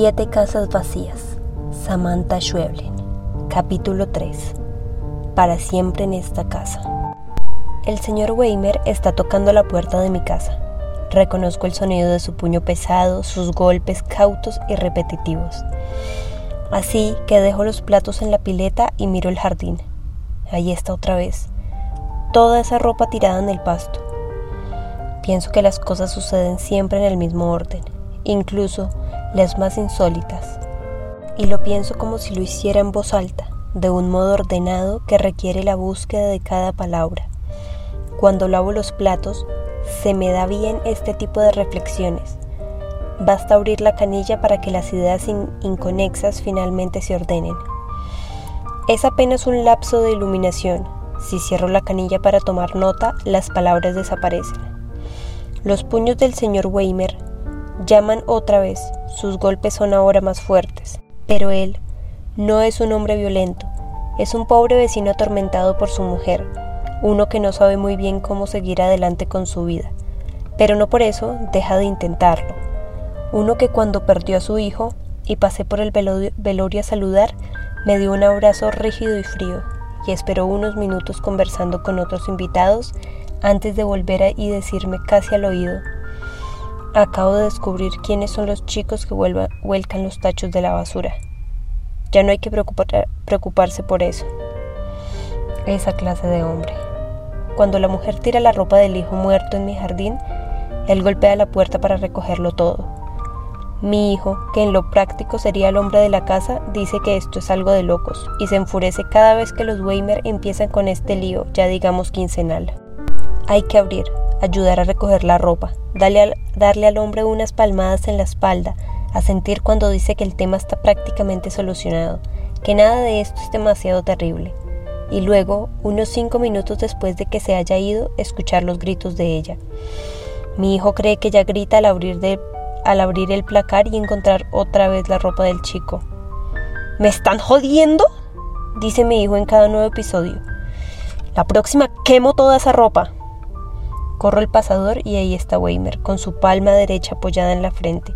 Siete casas vacías. Samantha Schweblin. Capítulo 3. Para siempre en esta casa. El señor Weimer está tocando la puerta de mi casa. Reconozco el sonido de su puño pesado, sus golpes cautos y repetitivos. Así que dejo los platos en la pileta y miro el jardín. Ahí está otra vez. Toda esa ropa tirada en el pasto. Pienso que las cosas suceden siempre en el mismo orden, incluso las más insólitas. Y lo pienso como si lo hiciera en voz alta, de un modo ordenado que requiere la búsqueda de cada palabra. Cuando lavo los platos, se me da bien este tipo de reflexiones. Basta abrir la canilla para que las ideas inconexas finalmente se ordenen. Es apenas un lapso de iluminación. Si cierro la canilla para tomar nota, las palabras desaparecen. Los puños del señor Weimer llaman otra vez, sus golpes son ahora más fuertes. Pero él no es un hombre violento, es un pobre vecino atormentado por su mujer, uno que no sabe muy bien cómo seguir adelante con su vida, pero no por eso deja de intentarlo. Uno que cuando perdió a su hijo y pasé por el velorio a saludar, me dio un abrazo rígido y frío y esperó unos minutos conversando con otros invitados antes de volver y decirme casi al oído, acabo de descubrir quiénes son los chicos que vuelcan los tachos de la basura. Ya no hay que preocuparse por eso. Esa clase de hombre. Cuando la mujer tira la ropa del hijo muerto en mi jardín, él golpea la puerta para recogerlo todo. Mi hijo, que en lo práctico sería el hombre de la casa, dice que esto es algo de locos y se enfurece cada vez que los Weimer empiezan con este lío, ya digamos quincenal. Hay que abrir, ayudar a recoger la ropa, darle al, darle al hombre unas palmadas en la espalda, a sentir cuando dice que el tema está prácticamente solucionado, que nada de esto es demasiado terrible. Y luego, unos cinco minutos después de que se haya ido, escuchar los gritos de ella. Mi hijo cree que ella grita al abrir, de, al abrir el placar y encontrar otra vez la ropa del chico. ¿Me están jodiendo? dice mi hijo en cada nuevo episodio. La próxima quemo toda esa ropa. Corro el pasador y ahí está Weimer, con su palma derecha apoyada en la frente,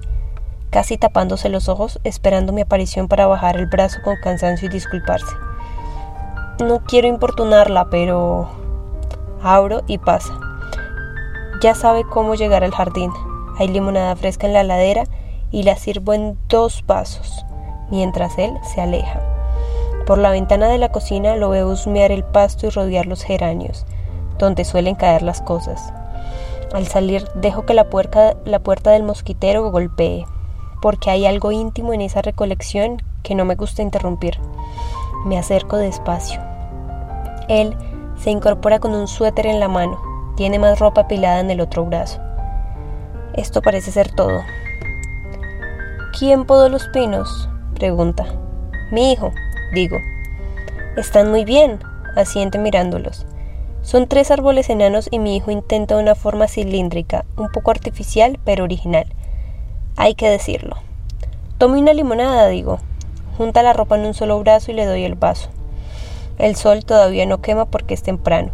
casi tapándose los ojos, esperando mi aparición para bajar el brazo con cansancio y disculparse. No quiero importunarla, pero... Abro y pasa. Ya sabe cómo llegar al jardín. Hay limonada fresca en la ladera y la sirvo en dos vasos, mientras él se aleja. Por la ventana de la cocina lo veo husmear el pasto y rodear los geranios donde suelen caer las cosas. Al salir dejo que la puerta, la puerta del mosquitero golpee, porque hay algo íntimo en esa recolección que no me gusta interrumpir. Me acerco despacio. Él se incorpora con un suéter en la mano, tiene más ropa apilada en el otro brazo. Esto parece ser todo. ¿Quién podó los pinos? pregunta. Mi hijo, digo. Están muy bien, asiente mirándolos. Son tres árboles enanos y mi hijo intenta una forma cilíndrica, un poco artificial pero original. Hay que decirlo. Tome una limonada, digo. Junta la ropa en un solo brazo y le doy el vaso. El sol todavía no quema porque es temprano.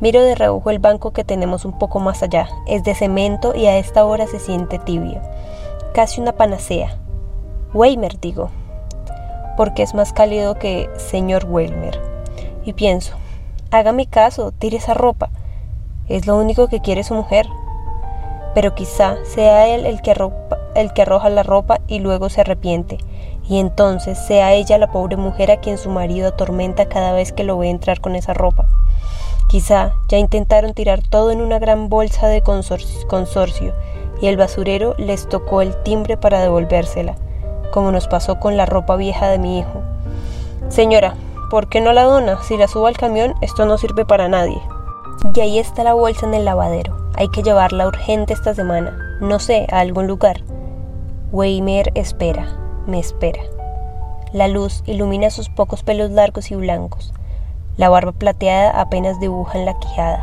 Miro de reojo el banco que tenemos un poco más allá. Es de cemento y a esta hora se siente tibio. Casi una panacea. Weimer, digo. Porque es más cálido que señor Weimer. Y pienso, Hágame caso, tire esa ropa. Es lo único que quiere su mujer. Pero quizá sea él el que, el que arroja la ropa y luego se arrepiente, y entonces sea ella la pobre mujer a quien su marido atormenta cada vez que lo ve entrar con esa ropa. Quizá ya intentaron tirar todo en una gran bolsa de consorcio, y el basurero les tocó el timbre para devolvérsela, como nos pasó con la ropa vieja de mi hijo. Señora, ¿Por qué no la dona? Si la subo al camión, esto no sirve para nadie. Y ahí está la bolsa en el lavadero. Hay que llevarla urgente esta semana. No sé, a algún lugar. Weimer espera, me espera. La luz ilumina sus pocos pelos largos y blancos. La barba plateada apenas dibuja en la quijada.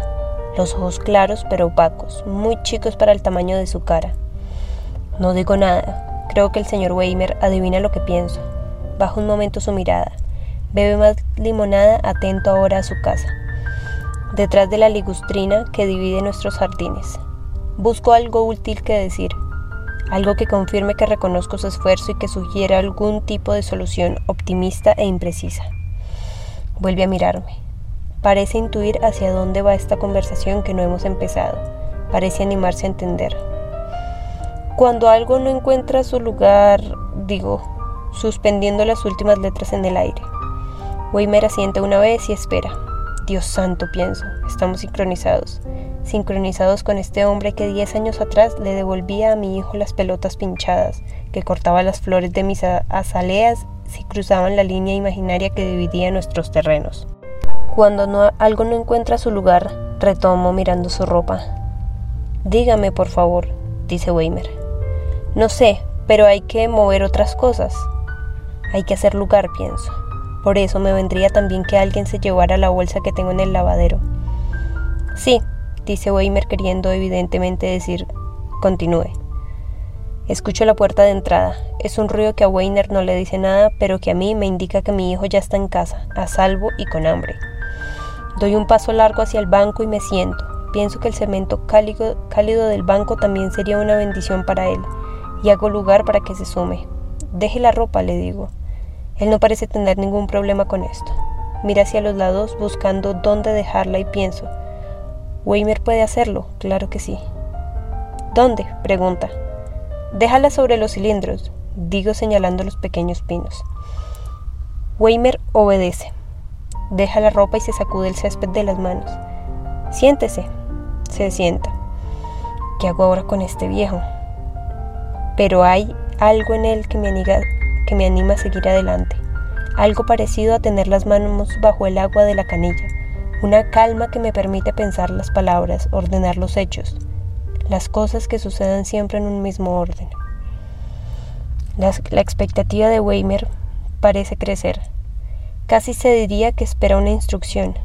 Los ojos claros pero opacos, muy chicos para el tamaño de su cara. No digo nada. Creo que el señor Weimer adivina lo que pienso. Bajo un momento su mirada. Bebe más limonada, atento ahora a su casa, detrás de la ligustrina que divide nuestros jardines. Busco algo útil que decir. algo que confirme que reconozco su esfuerzo y que sugiera algún tipo de solución optimista e imprecisa. Vuelve a mirarme. Parece intuir hacia dónde va esta conversación que no hemos empezado. Parece animarse a entender. Cuando algo no encuentra su lugar, digo, suspendiendo las últimas letras en el aire. Weimer asiente una vez y espera. Dios santo, pienso, estamos sincronizados. Sincronizados con este hombre que diez años atrás le devolvía a mi hijo las pelotas pinchadas, que cortaba las flores de mis azaleas si cruzaban la línea imaginaria que dividía nuestros terrenos. Cuando no, algo no encuentra su lugar, retomo mirando su ropa. Dígame, por favor, dice Weimer. No sé, pero hay que mover otras cosas. Hay que hacer lugar, pienso. Por eso me vendría también que alguien se llevara la bolsa que tengo en el lavadero. Sí, dice Weimer queriendo evidentemente decir, continúe. Escucho la puerta de entrada. Es un ruido que a Weiner no le dice nada, pero que a mí me indica que mi hijo ya está en casa, a salvo y con hambre. Doy un paso largo hacia el banco y me siento. Pienso que el cemento cálido, cálido del banco también sería una bendición para él, y hago lugar para que se sume. Deje la ropa, le digo. Él no parece tener ningún problema con esto. Mira hacia los lados buscando dónde dejarla y pienso. Weimer puede hacerlo, claro que sí. ¿Dónde? pregunta. Déjala sobre los cilindros, digo señalando los pequeños pinos. Weimer obedece. Deja la ropa y se sacude el césped de las manos. Siéntese. Se sienta. ¿Qué hago ahora con este viejo? Pero hay algo en él que me, anima, que me anima a seguir adelante. Algo parecido a tener las manos bajo el agua de la canilla. Una calma que me permite pensar las palabras, ordenar los hechos, las cosas que suceden siempre en un mismo orden. La, la expectativa de Weimer parece crecer. Casi se diría que espera una instrucción.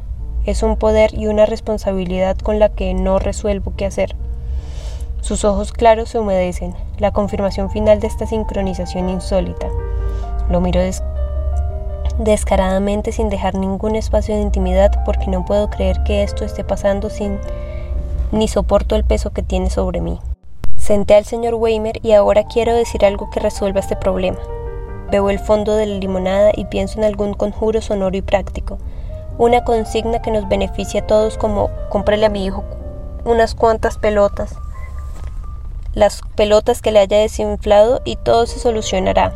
Es un poder y una responsabilidad con la que no resuelvo qué hacer. Sus ojos claros se humedecen, la confirmación final de esta sincronización insólita. Lo miro descaradamente sin dejar ningún espacio de intimidad porque no puedo creer que esto esté pasando sin ni soporto el peso que tiene sobre mí. Senté al señor Weimer y ahora quiero decir algo que resuelva este problema. Veo el fondo de la limonada y pienso en algún conjuro sonoro y práctico. Una consigna que nos beneficie a todos como cómprale a mi hijo unas cuantas pelotas. Las pelotas que le haya desinflado y todo se solucionará.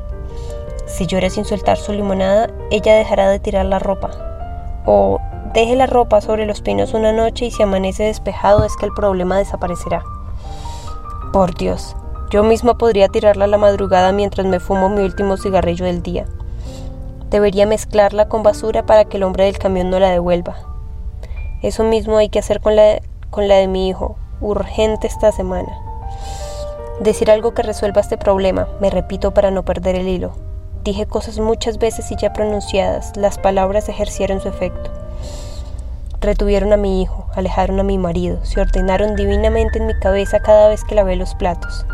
Si llora sin soltar su limonada, ella dejará de tirar la ropa. O deje la ropa sobre los pinos una noche y si amanece despejado es que el problema desaparecerá. Por Dios, yo misma podría tirarla a la madrugada mientras me fumo mi último cigarrillo del día. Debería mezclarla con basura para que el hombre del camión no la devuelva. Eso mismo hay que hacer con la, con la de mi hijo, urgente esta semana. Decir algo que resuelva este problema, me repito para no perder el hilo. Dije cosas muchas veces y ya pronunciadas, las palabras ejercieron su efecto. Retuvieron a mi hijo, alejaron a mi marido, se ordenaron divinamente en mi cabeza cada vez que lavé los platos.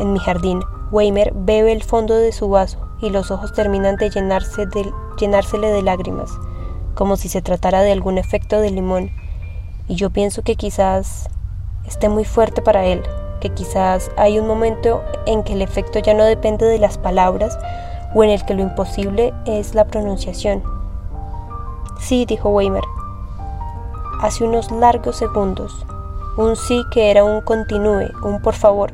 En mi jardín, Weimer bebe el fondo de su vaso y los ojos terminan de, llenarse de llenársele de lágrimas, como si se tratara de algún efecto de limón. Y yo pienso que quizás esté muy fuerte para él, que quizás hay un momento en que el efecto ya no depende de las palabras o en el que lo imposible es la pronunciación. Sí, dijo Weimer. Hace unos largos segundos, un sí que era un continúe, un por favor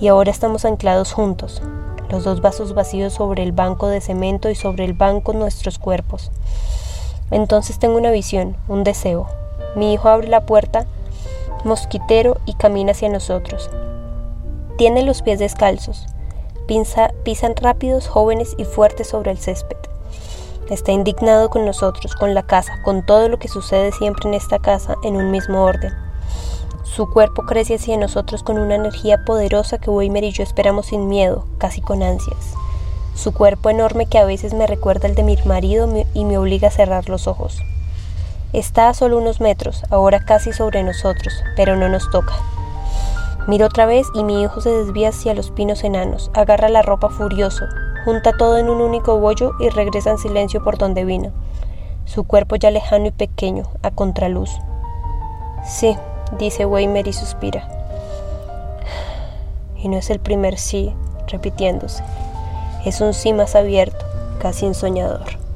y ahora estamos anclados juntos, los dos vasos vacíos sobre el banco de cemento y sobre el banco nuestros cuerpos. Entonces tengo una visión, un deseo. Mi hijo abre la puerta, mosquitero, y camina hacia nosotros. Tiene los pies descalzos, pisan rápidos, jóvenes y fuertes sobre el césped. Está indignado con nosotros, con la casa, con todo lo que sucede siempre en esta casa en un mismo orden. Su cuerpo crece hacia nosotros con una energía poderosa que Weimer y yo esperamos sin miedo, casi con ansias. Su cuerpo enorme que a veces me recuerda el de mi marido y me obliga a cerrar los ojos. Está a solo unos metros, ahora casi sobre nosotros, pero no nos toca. Miro otra vez y mi hijo se desvía hacia los pinos enanos, agarra la ropa furioso, junta todo en un único bollo y regresa en silencio por donde vino. Su cuerpo ya lejano y pequeño, a contraluz. Sí, dice Weimer y suspira. y no es el primer sí repitiéndose. Es un sí más abierto, casi ensoñador.